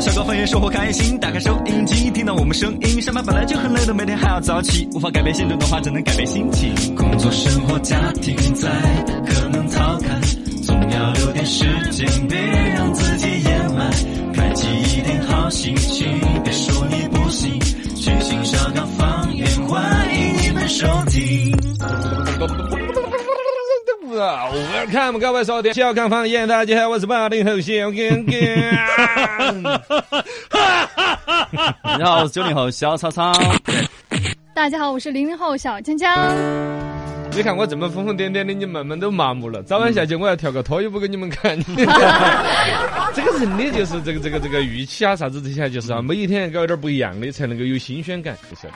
小高方言，生活开心。打开收音机，听到我们声音。上班本来就很累的，每天还要早起，无法改变现状的话，只能改变心情。工作、生活、家庭在，可能逃开，总要留点时间，别让自己掩埋。开启一点好心情，别说你不行，全新小高方言，欢迎你们收听。Welcome 各位收听小康方言，大家好，我是八零后小刚刚。你好，我是九零后小草草。大家好，我是零零后小江江。你看我这么疯疯癫癫的，你慢慢都麻木了。早晚下去我要跳个脱衣舞给你们看。这个人的就是这个这个这个预期啊，啥子这些就是啊，每一天搞点不一样的，才能够有新鲜感，你晓得。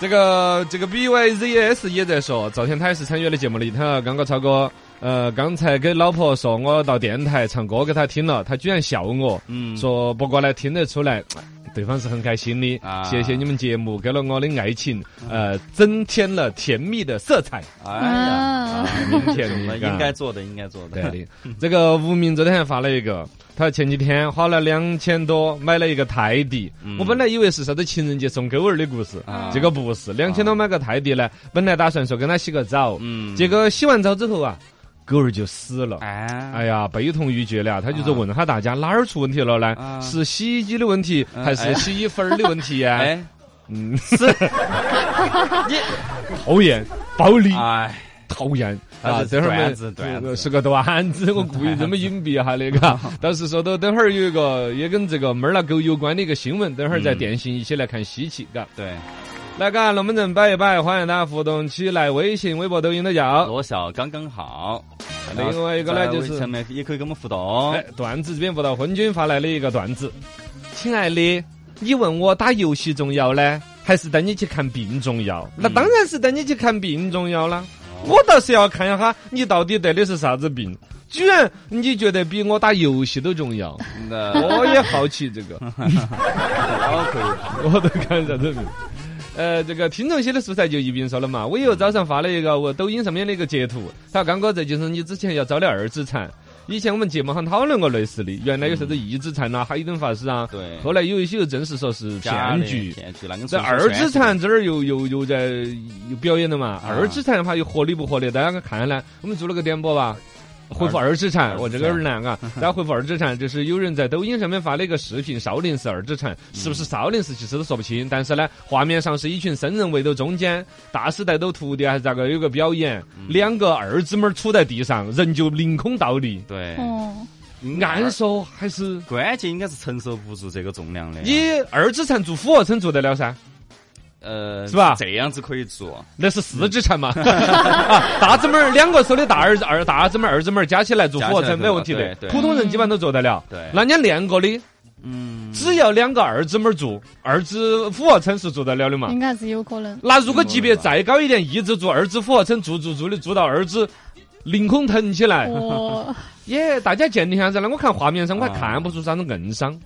这个这个 BYZS 也在说，昨天他也是参与了节目里头，刚刚超哥。呃，刚才给老婆说我到电台唱歌给她听了，她居然笑我，嗯说不过来听得出来，对方是很开心的。啊谢谢你们节目给了我的爱情，呃，增添了甜蜜的色彩。哎呀，啊明天那的应该做的，应该做的。对的。这个无名昨天还发了一个，他前几天花了两千多买了一个泰迪。嗯我本来以为是啥子情人节送狗儿的故事，啊结果不是，两千多买个泰迪呢，本来打算说跟他洗个澡，嗯结果洗完澡之后啊，狗儿就死了。哎，哎呀，悲痛欲绝了，他就是问下大家哪儿出问题了呢？啊。是洗衣机的问题，嗯还是洗衣粉儿的问题呀？哎，嗯，是，你。讨厌，暴力，哎，讨厌。啊！这会儿段子段子。是个段子，我故意这么隐蔽一下的，嘎。倒是说到等会儿有一个也跟这个猫儿拉狗有关的一个新闻，等会儿在嗯。电信一起来看稀奇，嘎。对，来，嘎，龙门阵摆一摆，欢迎大家互动起来，微信、微博、抖音都叫。罗笑刚刚好。另外一个呢就是也可以跟我们互动哎。，段子这边不到昏君发来的一个段子，亲爱的，你问我打游戏重要呢，还是带你去看病重要？那当然是带你去看病重要了。我倒是要看一下你到底得的是啥子病。居然你觉得比我打游戏都重要？那我也好奇这个，好可以。我都看啥子病。呃，这个听众些的素材就一并说了嘛。我有早上发了一个我抖音上面的一个截图，他说刚哥这就是你之前要招的二指禅。以前我们节目上讨论过类似的，原来有啥子一指禅呐、海灯法师啊，对后来有一些又证实说是骗局。骗局，那跟这二指禅这儿又又又在又表演了嘛？二指禅的话又合理不合理？大家看下来，我们做了个点播吧。回复二指禅，我这个有点难啊！大家回复二指禅，就是有人在抖音上面发了一个视频，少林寺二指禅，是不是少林寺其实都说不清，但是呢，画面上是一群僧人围到中间，大师带到徒弟还是咋个有个表演，两个二姊妹儿杵在地上，人就凌空倒立，对，哦，按说还是？关键应该是承受不住这个重量的。你二指禅做俯卧撑做得了噻？呃，是吧这样子可以做。那是四指禅嘛？啊，大指妹儿两个手的大二二大指妹儿二指妹儿加起来做俯卧撑没问题的普通人基本上都做得了。对那你练过的，嗯，只要两个二指妹儿做，二指俯卧撑是做得了的嘛？应该是有可能。那如果级别再高一点，一直做二指俯卧撑，做做做的做到二指凌空腾起来，哦，耶！大家鉴定下子。那我看画面上我还啊看不出啥子硬伤，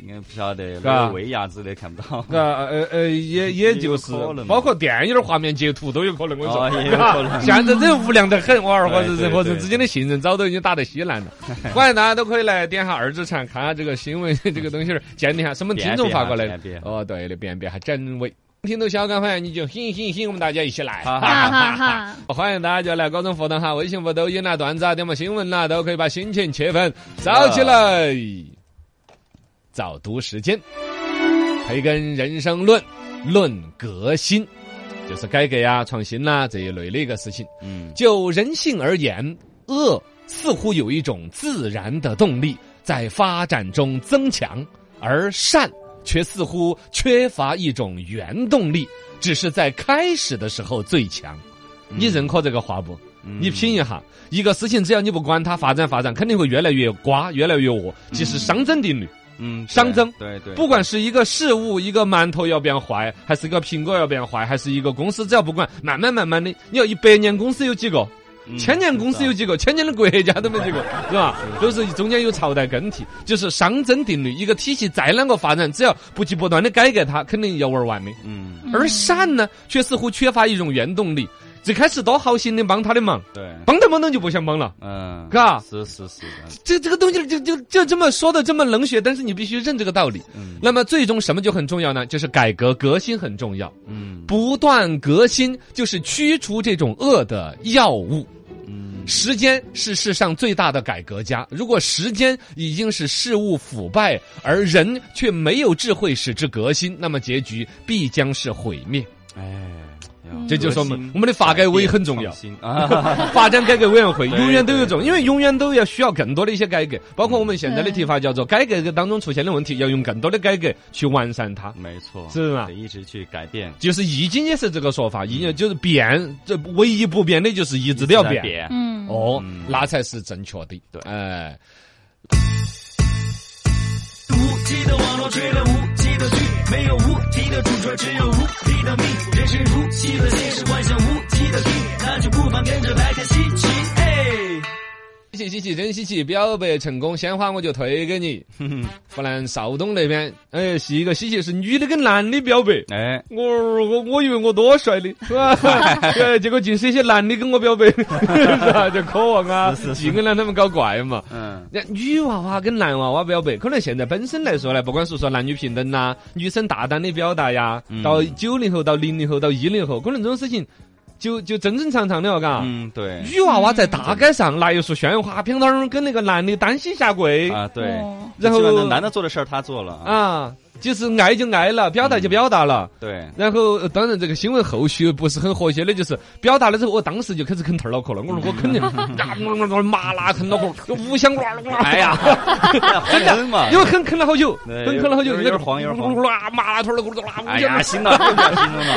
应该不晓得，嘎那个威亚之类看不到。呃呃呃，也也就是包括电影儿画面截图都有可能。我跟你说哦，也有可能现在这无良得很，我二和人和人之间的信任早都已经打得稀烂了。欢迎大家都可以来点下二指禅，看下这个新闻 这个东西儿，鉴定下什么听众发过来的哦，对的，辨别下真伪。听到小刚欢迎你就醒醒醒，我们大家一起来。哈哈哈哈！欢迎大家就来各种互动哈，微信、和抖音啦、段子啊、点么新闻啦，都可以把心情气氛找起来。早读时间，培根人生论，论革新，就是改革呀、创新啦这一类的一个事情。嗯，就人性而言，恶似乎有一种自然的动力在发展中增强，而善却似乎缺乏一种原动力，只是在开始的时候最强。你认可这个话不？嗯你品一下，一个事情只要你不管它发展发展，肯定会越来越瓜，越来越恶。即是熵增定律，嗯，对熵增对对，不管是一个事物，一个馒头要变坏，还是一个苹果要变坏，还是一个公司，只要不管，慢慢慢慢的，你要一百年公司有几个？嗯千年公司有几个？千年的国家都没几个，是吧？都是中间有朝代更替，就是熵增定律。一个体系再啷个发展，只要不去不断的改革它，肯定要玩完的。嗯而善呢，却似乎缺乏一种原动力。最开始多好心的帮他的忙，对，帮着帮着就不想帮了。嗯，嘎是是是的，这这个东西就就就这么说的这么冷血，但是你必须认这个道理。嗯那么最终什么就很重要呢？就是改革革新很重要，嗯不断革新就是驱除这种恶的药物。嗯，时间是世上最大的改革家。如果时间已经使事物腐败，而人却没有智慧使之革新，那么结局必将是毁灭。哎，这就是说我革新们我们的发改委很重要啊，发展改革委员会永远都有这种，因为永远都要需要更多的一些改革，包括我们现在的提法叫做改革当中出现的问题，要用更多的改革去完善它。没错，是吧得一直去改变，就是易经也是这个说法，易经就是变，这唯一不变的就是一直都要变。变，嗯，哦嗯，那才是正确的。对哎。无极的网络追了无极的剧，没有无敌的主角，只有无敌的命。人生如戏的现实，幻想无极的名那就不妨跟着来看稀奇。哎，稀奇稀奇，真稀奇！表白成功，鲜花我就推给你。湖南邵东那边，哎，是一个稀奇，是女的跟男的表白。哎，我我我以为我多帅的，是吧？对，结果尽是一些男的跟我表白，是吧？就渴望啊，尽跟让他们搞怪嘛。嗯，那女娃娃跟男娃娃表白，可能现在本身来说呢，不管是说男女平等呐、女生大胆的表达呀，嗯到九零后、到零零后、到一零后，可能这种事情就就正正常常的了，嘎。嗯，对，女娃娃在大街上拿一束鲜花，乒当儿跟那个男的单膝下跪。啊，对，哦。然后男的做的事儿他做了啊，啊，就是爱就爱了，表达就表达了。对，然后，呃当然这个新闻后续不是很和谐的，就是表达了之后，我当时就开始啃头儿脑壳了。我说我肯定，麻辣啃脑壳，五香瓜，哎呀，很冷嘛，因为啃啃了好久，啃啃了好久，有点黄有点黄啊，麻辣腿儿了，咕噜啦，哎呀，行了，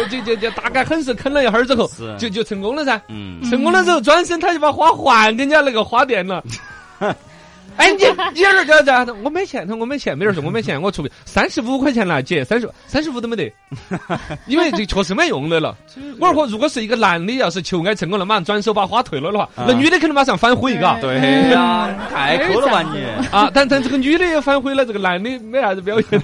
就就就大概很是啃了一会儿之后，就就成功了噻。嗯，成功了之后，转身他就把花还给人家那个花店了。哎，你你儿这这，我没钱，我没钱，没人说我没钱，我出三十五块钱了，姐，三十三十五都没得，因为这确实没用的了。我说如果是一个男的，要是求爱成功了，马上转手把花退了的话，那女的肯定马上反悔，嘎。对呀，太抠了吧你，啊，但但这个女的也反悔了，这个男的没啥子表现。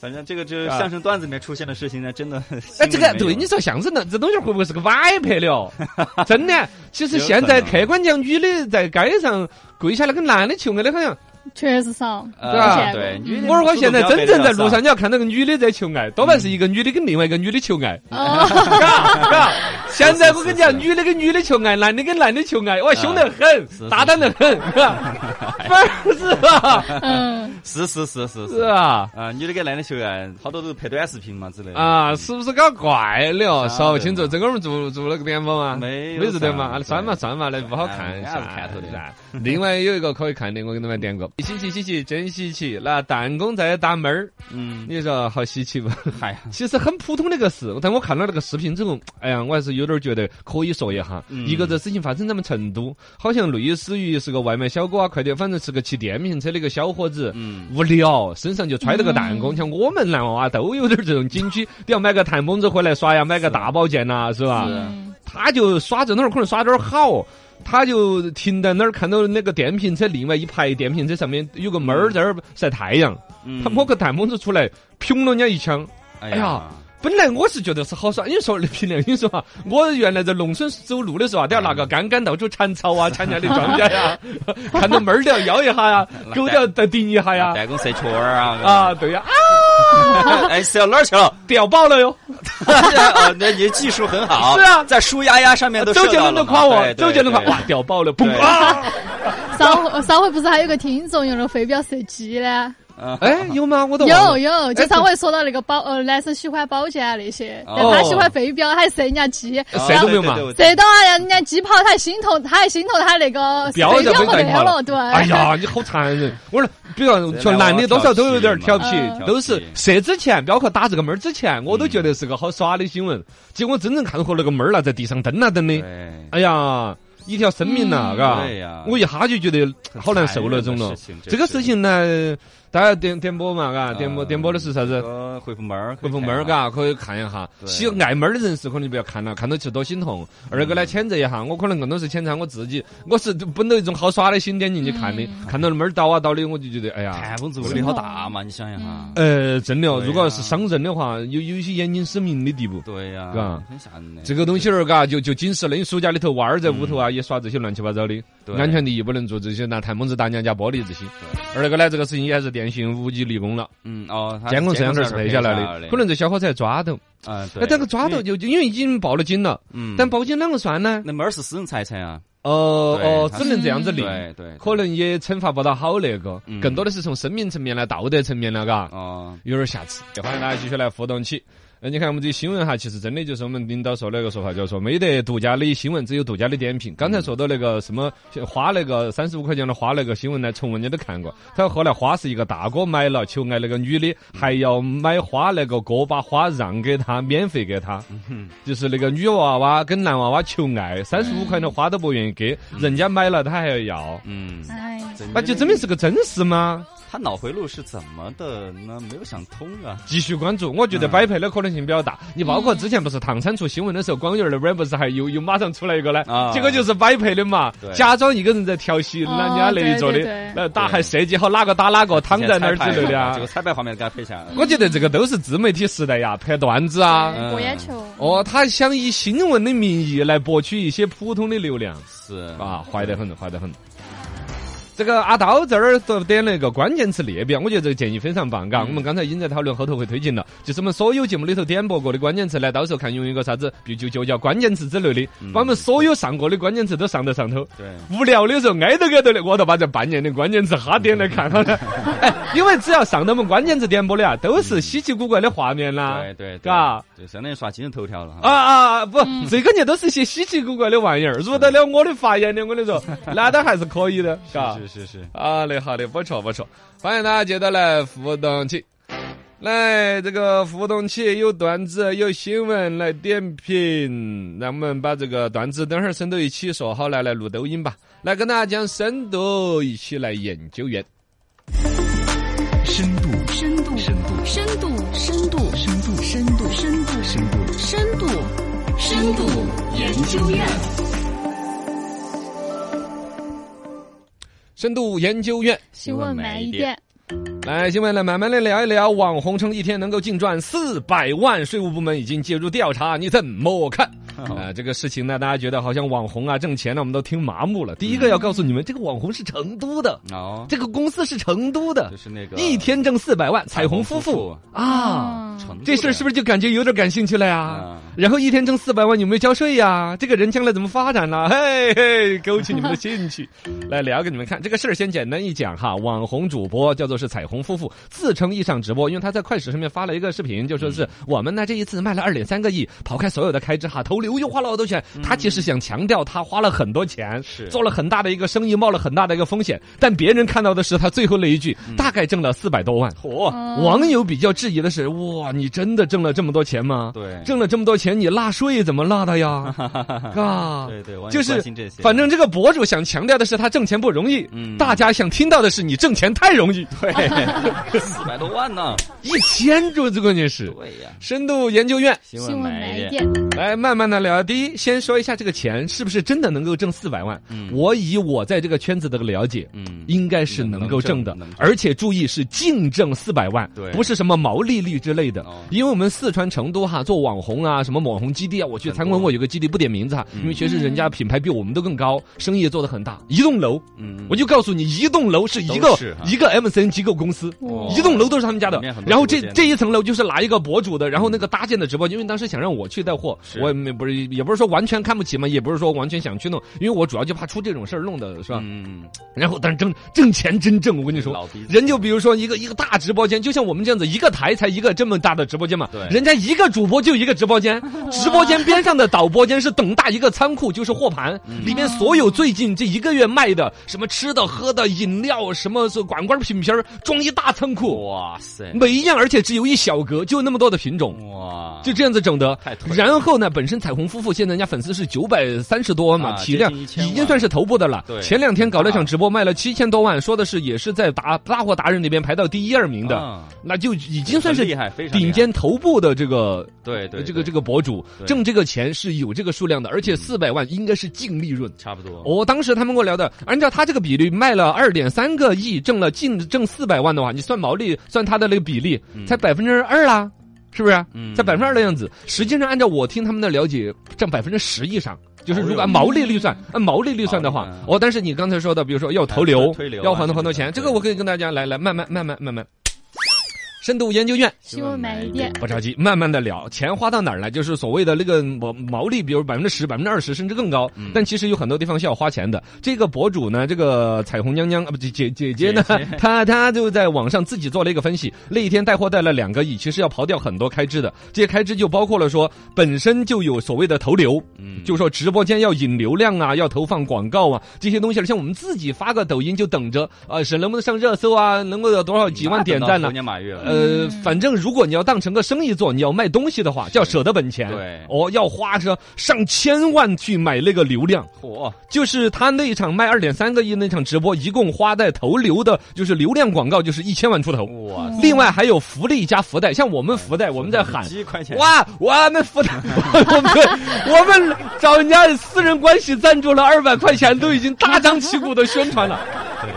反正这个就是相声段子里面出现的事情呢，真的，哎，这个对你说相声呢，这东西会不会是个歪拍的哦？真的，其实现在客观讲，女的在街上跪下来跟男的求爱的，好像确实少，呃对吧对，女我说现在真正在路上，你要看到个女的在求爱，多半是一个女的跟另外一个女的求爱。哦，嘎嘎，现在我跟你讲，女的跟女的求爱，男的跟男的求爱，哇，凶得很，是大胆得很，是吧？嗯，是是是是是啊。啊，女的跟男的求爱，好多都是拍短视频嘛之类的啊，是不是搞怪了哦？说不清楚，的这个我们做做了个点播吗？没有没做对吗？啥啊，算嘛算嘛，那不好看看头的噻。另外有一个可以看的，我给你们点过，稀奇稀奇，真稀奇。那弹弓在打闷儿，嗯，你说好稀奇不？嗨呀，其实很普通的一个事，但我看了那个视频之后，哎呀，我还是有点觉得可以说一下。嗯一个这事情发生在我们成都，好像类似于是个外卖小哥啊，快点，反正是个骑电瓶车的一个小伙子。嗯，无聊，身上就揣了个弹弓，像我们男娃娃都有点这种景区，都要买个弹弓子回来耍呀，买个大宝剑呐，是吧？是他就耍这那儿，可能耍点儿好，他就停在那儿，看到那个电瓶车另外一排电瓶车上面有个猫儿在那儿晒太阳，嗯他摸个弹弓子出来，砰了人家一枪。哎哎呀，本来我是觉得是好耍，你说那凭良心说哈，我原来在农村走路的时候啊，都要拿个杆杆到处铲草啊，铲人家的庄稼呀，看到猫儿都要摇一下呀，狗都要再顶一下呀。弹弓射雀儿啊，啊，对呀，啊，哎，射到哪儿去了？掉爆了哟！哦，那你技术很好，是啊在舒丫丫上面都周杰伦都夸我，周杰伦夸对哇，掉爆了，嘣对啊！上回上回不是还有个听众用了飞镖射击呢？嗯哎，有吗？我都有有，就上回说到那个保呃，男生喜欢保剑啊那些，哦。但他喜欢飞镖，还射人家鸡，射都没有嘛。射到啊人家鸡跑，他还心痛，他还心痛他那个标就飞镖没得了，对。哎呀，你好残忍！我说，比如说男的多少都有点调皮嗯，都是射之前，包括打这个妹儿之前，我都觉得是个好耍的新闻。结果真正看和那个妹儿了，在地上蹬啊蹬的，哎呀，一条生命呐，嗯。嘎。我一下就觉得好难受那，种了。这个事情呢，大家点点播嘛，嘎，点播点播的是啥子？回复猫儿，回复猫儿，嘎，可以看一下。喜爱猫儿的人士可能就不要看了，看到其实多心痛。二个呢，谴责一下，我可能更多是谴责我自己，我是本着一种好耍的心点进去看的，嗯看到猫儿倒啊倒的，我就觉得哎呀。看风做的好大嘛，你想一下。呃，真的哦，如果要是伤人的话，有有一些眼睛失明的地步。对呀，嘎很吓人的。这个东西儿，嘎，就就警示了。你暑假里头娃儿在屋头啊，也耍这些乱七八糟的，对安全第一不能做这些拿弹蒙子打娘家玻璃这些。对二个呢，这个事情也还是电信无极立功了，嗯哦，监控摄像头是拍下来的的，可能这小伙子还抓到。啊，哎，对。这个抓到就就因为已经报了警了，嗯，但报警啷个算呢？那猫儿是私人财产啊。哦哦，只能这样子立，对对，可能也惩罚不到好那个，嗯更多的是从生命层面来、道德层面了，嘎，哦，有点瑕疵。欢迎大家继续来互动起。呃，你看我们这新闻哈，其实真的就是我们领导说那个说法，就是说没得独家的新闻，只有独家的点评。刚才说到那个什么花那个三十五块钱的花那个新闻呢，重温你都看过。他后来花是一个大哥买了，求爱那个女的，还要买花那个哥把花让给他，免费给他。就是那个女娃娃跟男娃娃求爱，三十五块的花都不愿意给，人家买了他还要要。嗯，哎，那就证明是个真事吗？他脑回路是怎么的呢？没有想通啊。继续关注，我觉得摆拍的可能性比较大。你包括之前不是唐山出新闻的时候，广元儿那边不是还又又马上出来一个呢？啊这个就是摆拍的嘛，假装一个人在调戏人家那一桌的那打还设计好哪个打哪个，躺在那儿之类的啊这个。彩排画面给他拍下来。我觉得这个都是自媒体时代呀，拍段子啊。嗯博眼球。哦，他想以新闻的名义来博取一些普通的流量是啊，坏得很，坏得很。这个阿刀这儿都点了一个关键词列表，我觉得这个建议非常棒，嘎。我们刚才已经在讨论，后头会推进了，就是我们所有节目里头点播过的关键词呢，到时候看用一个啥子，比如就就叫关键词之类的，把我们所有上过的关键词都上到上头。对，无聊的时候挨着挨着的，我都把这半年的关键词哈点来看好了。哎，因为只要上到我们关键词点播的啊，都是稀奇古怪的画面啦，对对，对嘎。就相当于刷今日头条了啊。啊不，最关键都是些稀奇古怪的玩意儿，入得了我的法眼的，我跟你说，那都还是可以的，嘎。是是是，好嘞，好嘞，不错不错，欢迎大家接着来互动起。来，这个互动起有段子，有新闻来点评，让我们把这个段子等会儿深度一起说好，来来录抖音吧。来跟大家讲深度，一起来研究院。深度，深度，深度，深度，深度，深度，深度，深度，深度，深度，深度研究院。深度研究院，新闻买一点。来，新闻来慢慢的聊一聊。网红称一天能够净赚四百万，税务部门已经介入调查，你怎么看？呃，这个事情呢，大家觉得好像网红啊挣钱呢，我们都听麻木了。第一个要告诉你们，这个网红是成都的，哦，这个公司是成都的就，是那个一天挣四百万，彩虹夫妇啊。嗯成都这事儿是不是就感觉有点感兴趣了呀啊？然后一天挣四百万，有没有交税呀？这个人将来怎么发展呢？嘿嘿，勾起你们的兴趣，来聊给你们看。这个事儿先简单一讲哈，网红主播叫做是彩虹夫妇，自称一场直播，因为他在快手上面发了一个视频，就说是我们呢这一次卖了二点三个亿，抛开所有的开支哈，投流又花了好多钱。他其实想强调他花了很多钱，是做了很大的一个生意，冒了很大的一个风险，但别人看到的是他最后那一句，大概挣了四百多万。嚯！网友比较质疑的是，哇，你真的挣了这么多钱吗？对挣了这么多钱，你纳税怎么纳的呀？啊，对对，就是反正这个博主想强调的是他挣钱不容易，嗯大家想听到的是你挣钱太容易，对 四百多万呢。一千多，这关键是对呀，深度研究院新新闻慢一点。慢一点。来慢慢的聊。第一，先说一下这个钱是不是真的能够挣四百万？嗯我以我在这个圈子的了解，嗯应该是能够挣的挣挣，而且注意是净挣四百万，对不是什么毛利率之类的哦。因为我们四川成都哈做网红啊，什么网红基地啊，我去参观过有个基地，不点名字哈，嗯因为确实人家品牌比我们都更高，生意也做得很大。一栋楼，嗯我就告诉你，一栋楼是一个是一个 MCN 机构公司，哦。一栋楼都是他们家的。然后这这一层楼就是拿一个博主的，然后那个搭建的直播间，因为当时想让我去带货，我也没不是也不是说完全看不起嘛，也不是说完全想去弄，因为我主要就怕出这种事儿弄的是吧？嗯，然后但是挣挣钱真挣，我跟你说人就比如说一个一个大直播间，就像我们这样子，一个台才一个这么大的直播间嘛，对。人家一个主播就一个直播间，直播间边上的导播间是等大一个仓库，就是货盘，嗯。里面所有最近这一个月卖的什么吃的喝的饮料，什么是罐罐瓶瓶儿装一大仓库，哇塞，每一样而且只有一小格，就那么多的品种。哇，就这样子整的。然后呢，本身彩虹夫妇现在人家粉丝是九百三十多万嘛，啊体量接近1000已经算是头部的了。对。前两天搞了场直播，卖了七千多万，说的是也是在达大货达人里边排到第一二名的，啊。那就已经算是厉害，非常顶尖头部的这个对对，这个这个个博主挣这个钱是有这个数量的，而且四百万应该是净利润。差不多。哦，当时他们跟我聊的，按照他这个比率卖了二点三个亿，挣了净挣四百万的话，你算毛利，算它的那个比例，才百分之二啦，是不是？嗯才百分之二的样子。实际上，按照我听他们的了解，占百分之十以上。就是如果按毛利率算，按毛利率算的话，哦，但是你刚才说的，比如说要投流要还多很多钱，这个我可以跟大家来来慢慢慢慢慢慢。深度研究院新闻买一点。不着急，慢慢的聊，钱花到哪儿了？就是所谓的那个毛毛利，比如百分之十、百分之二十，甚至更高。嗯但其实有很多地方是要花钱的。这个博主呢，这个彩虹娘娘啊，不姐姐姐姐呢 她她就在网上自己做了一个分析。那一天带货带了两个亿，其实要刨掉很多开支的。这些开支就包括了说，本身就有所谓的投流，嗯，就说直播间要引流量啊，要投放广告啊，这些东西。像我们自己发个抖音就等着啊，是能不能上热搜啊，能够有多少几万点赞呢猴？年马月了。呃，反正如果你要当成个生意做，你要卖东西的话，就要舍得本钱。对哦，要花着上千万去买那个流量。嚯，就是他那一场卖二点三个亿那场直播，一共花在投流的，就是流量广告，就是一千万出头。哇，另外还有福利加福袋，像我们福袋，我们在喊。几块钱，哇，我们福袋，我们我们找人家私人关系赞助了二百块钱，都已经大张旗鼓的宣传了。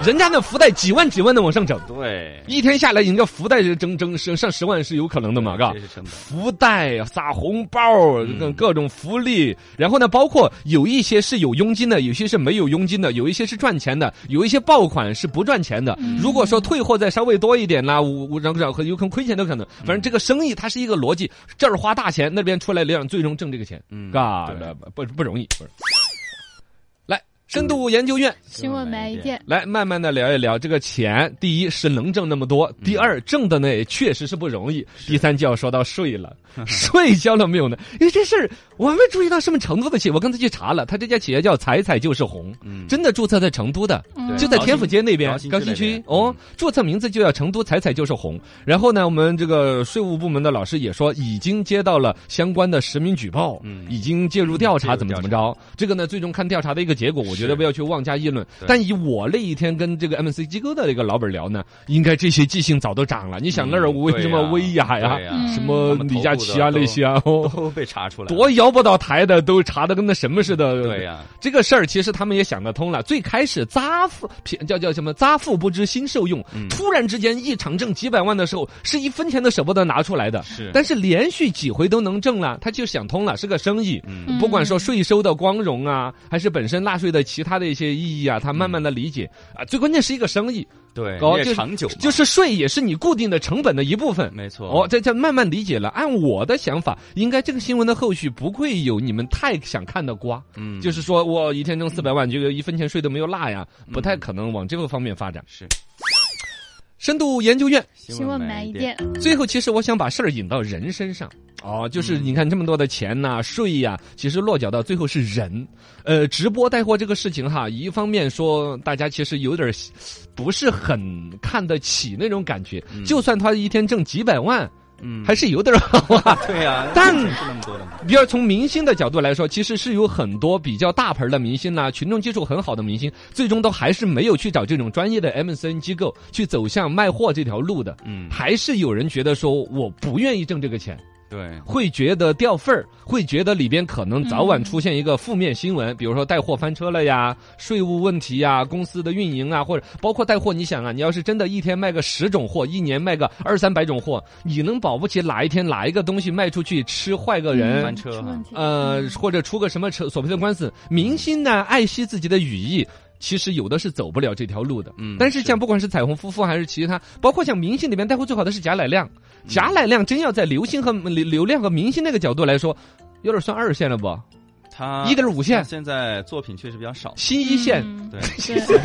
人家那福袋几万几万的往上整，对，一天下来，人家福袋整整上上十万是有可能的嘛，嘎这。是成本。福袋、撒红包、嗯各各种福利，然后呢，包括有一些是有佣金的，有些是没有佣金的，有一些是赚钱的，有一些爆款是不赚钱的。如果说退货再稍微多一点啦，五五然后然后有可能亏钱都可能。反正这个生意它是一个逻辑，这儿花大钱，那边出来量，最终挣这个钱，嗯嘎对不不不容易。不是来，深度研究院新闻买一件。来慢慢的聊一聊这个钱。第一是能挣那么多，第二挣的呢也确实是不容易。第三就要说到税了，税交了没有呢？因为这事儿我还没注意到什么程度的企业，我刚才去查了，他这家企业叫彩彩就是红，嗯，真的注册在成都的。嗯就在天府街那边高新区哦，注册名字就叫成都彩彩就是红。然后呢，我们这个税务部门的老师也说，已经接到了相关的实名举报，嗯已经介入调查，怎么怎么着。这个呢，最终看调查的一个结果，我觉得不要去妄加议论。但以我那一天跟这个 MNC 机构的那个老板聊呢，应该这些记性早都长了。你想那儿嗯为什么薇娅呀什么李佳琦啊那些啊，哦，都被查出来，多摇不到台的都查的跟那什么似的。对呀，这个事儿其实他们也想得通了。最开始扎富偏叫叫什么扎富不知心受用，嗯突然之间一场挣几百万的时候，是一分钱都舍不得拿出来的。是但是连续几回都能挣了，他就想通了，是个生意。嗯不管说税收的光荣啊，还是本身纳税的其他的一些意义啊，他慢慢的理解啊。最关键是一个生意，对，哦就长久嘛，就是税也是你固定的成本的一部分。没错，哦，这这慢慢理解了。按我的想法，应该这个新闻的后续不会有你们太想看的瓜。嗯，就是说我一天挣四百万，这个一分钱税都没有落呀，不太可能往这个方面发展。是深度研究院新闻买一点。。最后，其实我想把事儿引到人身上。哦，就是嗯你看这么多的钱呐、税呀、其实落脚到最后是人。呃，直播带货这个事情哈，一方面说大家其实有点不是很看得起那种感觉，嗯就算他一天挣几百万，嗯，还是有点儿好啊。对呀，但是那么多的嘛，比如从明星的角度来说，其实是有很多比较大牌的明星呐、群众基础很好的明星，最终都还是没有去找这种专业的 MCN 机构去走向卖货这条路的。嗯，还是有人觉得说我不愿意挣这个钱，对，会觉得掉份儿，会觉得里边可能早晚出现一个负面新闻，比如说带货翻车了呀、税务问题呀、公司的运营啊，或者包括带货，你想啊，你要是真的一天卖个十种货，一年卖个二三百种货，你能保不齐哪一天哪一个东西卖出去吃坏个人？翻车。呃，或者出个什么扯所谓的官司，明星呢爱惜自己的羽翼。其实有的是走不了这条路的，嗯但是是。像不管是彩虹夫妇还是其他，包括像明星里面带货最好的是贾乃亮，嗯。贾乃亮真要在流星和流流量和明星那个角度来说，有点算二线了不？他一点五线现在作品确实比较少，新一线，嗯对，新一线，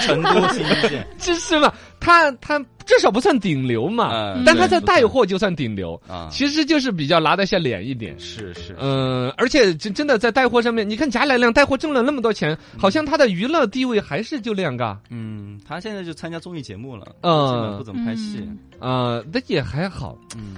成都新一线，这是嘛？他他至少不算顶流嘛，嗯但他在带货就算顶流，啊，其实就是比较拿得下脸一点。是是，嗯，而且真真的在带货上面，你看贾乃亮带货挣了那么多钱，好像他的娱乐地位还是就那样嘎。嗯，他现在就参加综艺节目了，嗯不怎么拍戏，嗯呃，那也还好。嗯，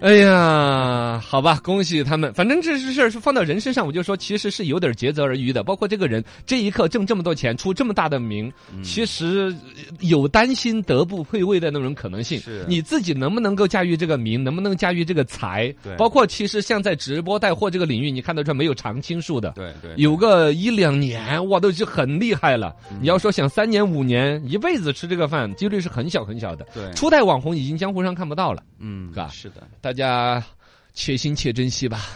哎呀，好吧，恭喜他们。反正这事儿是放到人身上，我就说其实是有点竭泽而渔的。包括这个人这一刻挣这么多钱，出这么大的名，嗯其实有担心德不配位的那种可能性是。你自己能不能够驾驭这个名，能不能驾驭这个财？对包括其实像在直播带货这个领域，你看得出来没有常青树的。对对，有个一两年，哇，都是很厉害了。嗯你要说想三年五年，一辈子吃这个饭，几率是很小很小的。对，初代网红已经江湖上看不到了。嗯嘎，是的。大家且行且珍惜吧。